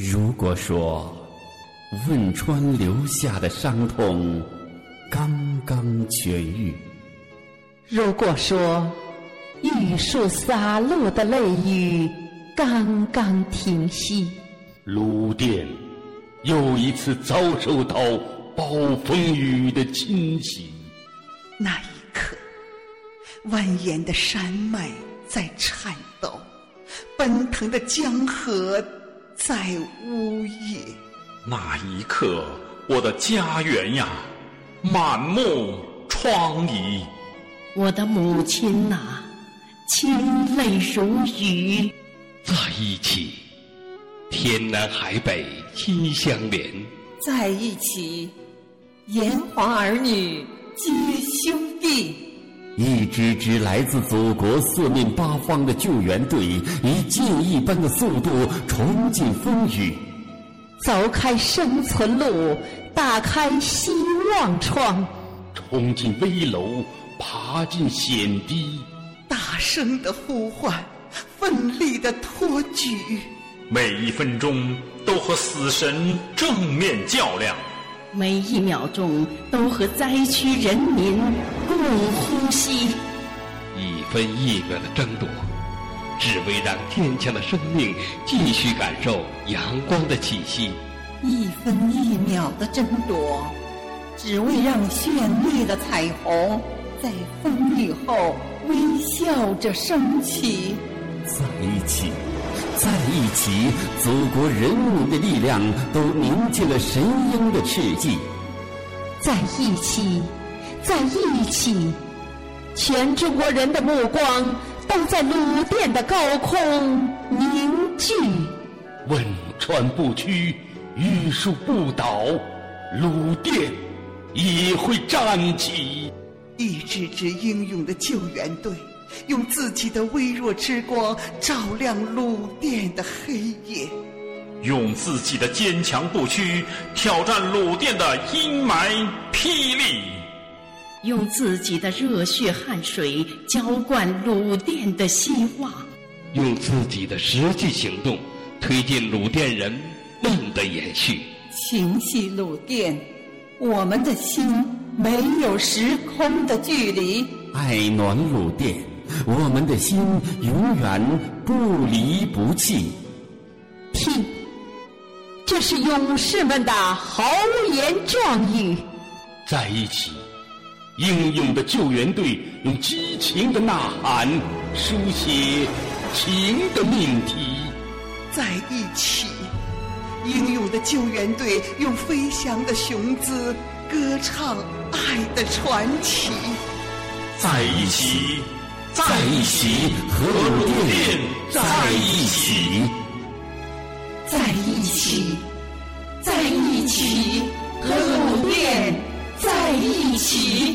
如果说汶川留下的伤痛刚刚痊愈，如果说玉树洒落的泪雨刚刚停息，鲁甸又一次遭受到暴风雨的侵袭。那一刻，蜿蜒的山脉在颤抖，奔腾的江河在呜咽。那一刻，我的家园呀，满目疮痍。我的母亲呐，清泪如雨。在一起，天南海北心相连；在一起，炎黄儿女。皆兄弟，一支支来自祖国四面八方的救援队，以箭一般的速度冲进风雨，凿开生存路，打开希望窗，冲进危楼，爬进险堤，大声的呼唤，奋力的托举，每一分钟都和死神正面较量。每一秒钟都和灾区人民共呼吸，一分一秒的争夺，只为让坚强的生命继续感受阳光的气息；一分一秒的争夺，只为让绚丽的彩虹在风雨后微笑着升起。在一起。在一起，祖国人民的力量都凝聚了神鹰的翅迹。在一起，在一起，全中国人的目光都在鲁甸的高空凝聚。汶川不屈，玉树不倒，鲁甸也会站起。一支支英勇的救援队。用自己的微弱之光照亮鲁甸的黑夜，用自己的坚强不屈挑战鲁甸的阴霾霹雳，用自己的热血汗水浇灌鲁甸的希望，用自己的实际行动推进鲁甸人梦的延续。情系鲁甸，我们的心没有时空的距离，爱暖鲁甸。我们的心永远不离不弃。听，这是勇士们的豪言壮语。在一起，英勇的救援队用激情的呐喊书写情的命题。在一起英勇的救援队用飞翔的雄姿歌唱爱的传奇。在一起在一起和鲁电在一起。在一起在一起和鲁电在一起。